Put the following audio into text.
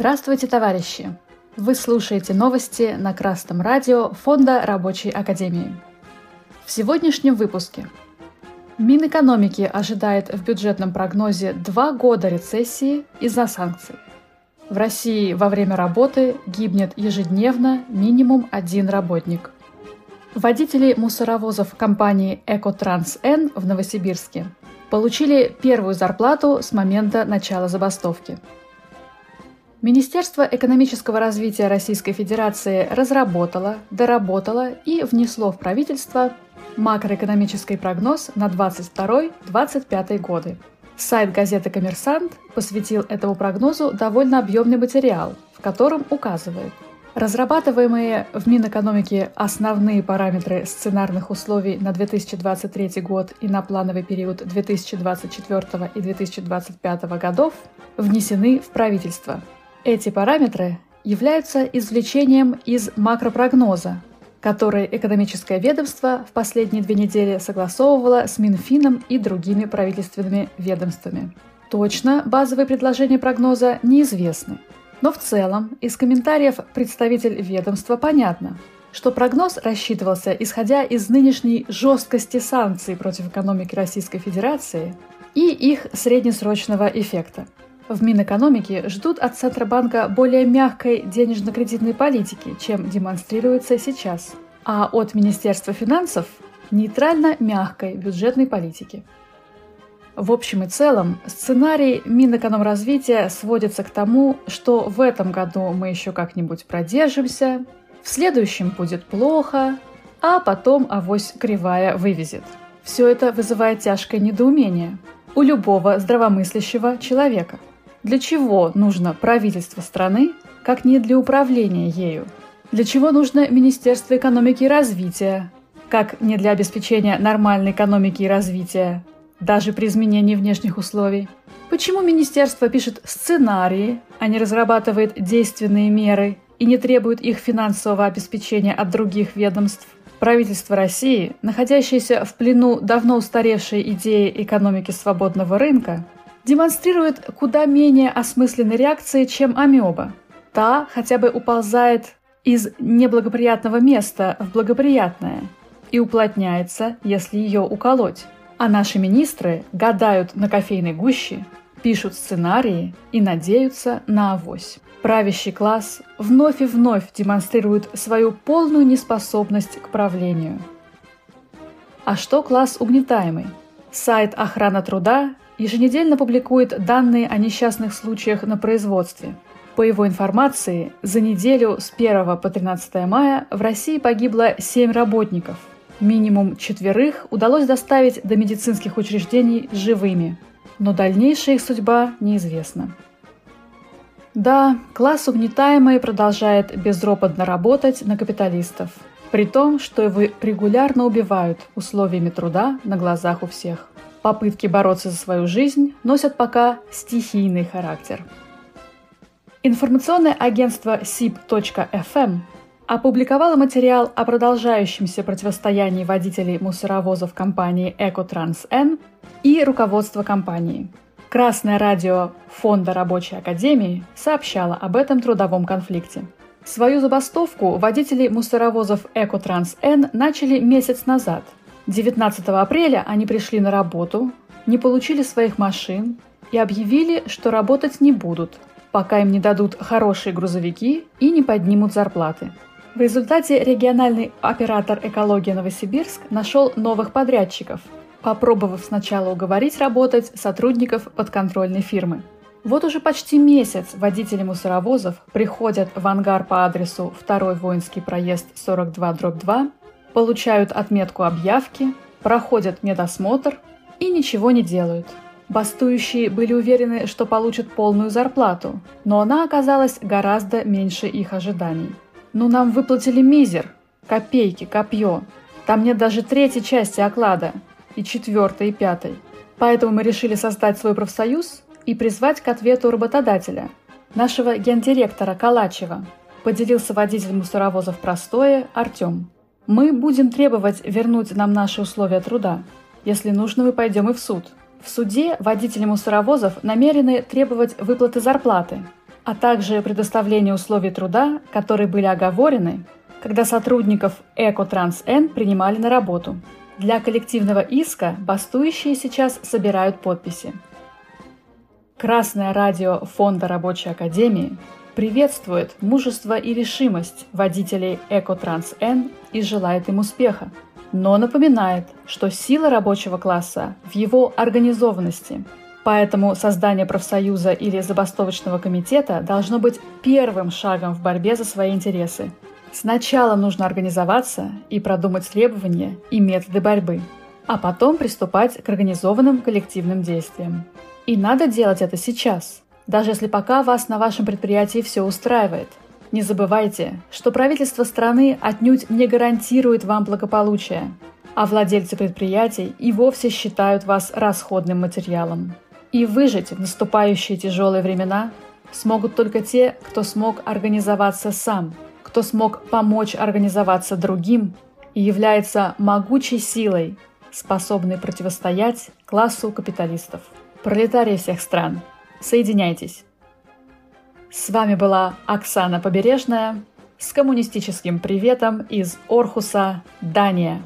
Здравствуйте, товарищи! Вы слушаете новости на Красном радио Фонда Рабочей Академии. В сегодняшнем выпуске Минэкономики ожидает в бюджетном прогнозе два года рецессии из-за санкций. В России во время работы гибнет ежедневно минимум один работник. Водители мусоровозов компании «Экотранс Н» в Новосибирске получили первую зарплату с момента начала забастовки. Министерство экономического развития Российской Федерации разработало, доработало и внесло в правительство макроэкономический прогноз на 22-25 годы. Сайт газеты «Коммерсант» посвятил этому прогнозу довольно объемный материал, в котором указывает – Разрабатываемые в Минэкономике основные параметры сценарных условий на 2023 год и на плановый период 2024 и 2025 годов внесены в правительство. Эти параметры являются извлечением из макропрогноза, который экономическое ведомство в последние две недели согласовывало с Минфином и другими правительственными ведомствами. Точно базовые предложения прогноза неизвестны – но в целом из комментариев представитель ведомства понятно, что прогноз рассчитывался исходя из нынешней жесткости санкций против экономики Российской Федерации и их среднесрочного эффекта. В Минэкономике ждут от Центробанка более мягкой денежно-кредитной политики, чем демонстрируется сейчас, а от Министерства финансов – нейтрально-мягкой бюджетной политики. В общем и целом, сценарий Минэкономразвития сводится к тому, что в этом году мы еще как-нибудь продержимся, в следующем будет плохо, а потом авось кривая вывезет. Все это вызывает тяжкое недоумение у любого здравомыслящего человека. Для чего нужно правительство страны, как не для управления ею? Для чего нужно Министерство экономики и развития, как не для обеспечения нормальной экономики и развития, даже при изменении внешних условий? Почему министерство пишет сценарии, а не разрабатывает действенные меры и не требует их финансового обеспечения от других ведомств? Правительство России, находящееся в плену давно устаревшей идеи экономики свободного рынка, демонстрирует куда менее осмысленной реакции, чем амеба. Та хотя бы уползает из неблагоприятного места в благоприятное и уплотняется, если ее уколоть. А наши министры гадают на кофейной гуще, пишут сценарии и надеются на авось. Правящий класс вновь и вновь демонстрирует свою полную неспособность к правлению. А что класс угнетаемый? Сайт «Охрана труда» еженедельно публикует данные о несчастных случаях на производстве. По его информации, за неделю с 1 по 13 мая в России погибло 7 работников – Минимум четверых удалось доставить до медицинских учреждений живыми, но дальнейшая их судьба неизвестна. Да, класс угнетаемый продолжает безропотно работать на капиталистов, при том, что его регулярно убивают условиями труда на глазах у всех. Попытки бороться за свою жизнь носят пока стихийный характер. Информационное агентство SIP.FM опубликовала материал о продолжающемся противостоянии водителей мусоровозов компании «Экотранс Н» и руководства компании. Красное радио Фонда Рабочей Академии сообщало об этом трудовом конфликте. Свою забастовку водители мусоровозов «Экотранс Н» начали месяц назад. 19 апреля они пришли на работу, не получили своих машин и объявили, что работать не будут, пока им не дадут хорошие грузовики и не поднимут зарплаты. В результате региональный оператор «Экология Новосибирск» нашел новых подрядчиков, попробовав сначала уговорить работать сотрудников подконтрольной фирмы. Вот уже почти месяц водители мусоровозов приходят в ангар по адресу 2 воинский проезд 42-2, получают отметку объявки, проходят медосмотр и ничего не делают. Бастующие были уверены, что получат полную зарплату, но она оказалась гораздо меньше их ожиданий – ну, нам выплатили мизер. Копейки, копье. Там нет даже третьей части оклада. И четвертой, и пятой. Поэтому мы решили создать свой профсоюз и призвать к ответу работодателя, нашего гендиректора Калачева, поделился водитель мусоровозов простое Артем. Мы будем требовать вернуть нам наши условия труда. Если нужно, мы пойдем и в суд. В суде водители мусоровозов намерены требовать выплаты зарплаты, а также предоставление условий труда, которые были оговорены, когда сотрудников Экотранс-Н принимали на работу. Для коллективного иска бастующие сейчас собирают подписи. Красное радио Фонда Рабочей Академии приветствует мужество и решимость водителей Экотранс-Н и желает им успеха, но напоминает, что сила рабочего класса в его организованности – Поэтому создание профсоюза или забастовочного комитета должно быть первым шагом в борьбе за свои интересы. Сначала нужно организоваться и продумать требования и методы борьбы, а потом приступать к организованным коллективным действиям. И надо делать это сейчас, даже если пока вас на вашем предприятии все устраивает. Не забывайте, что правительство страны отнюдь не гарантирует вам благополучие, а владельцы предприятий и вовсе считают вас расходным материалом. И выжить в наступающие тяжелые времена смогут только те, кто смог организоваться сам, кто смог помочь организоваться другим и является могучей силой, способной противостоять классу капиталистов. Пролетарии всех стран, соединяйтесь! С вами была Оксана Побережная с коммунистическим приветом из Орхуса, Дания.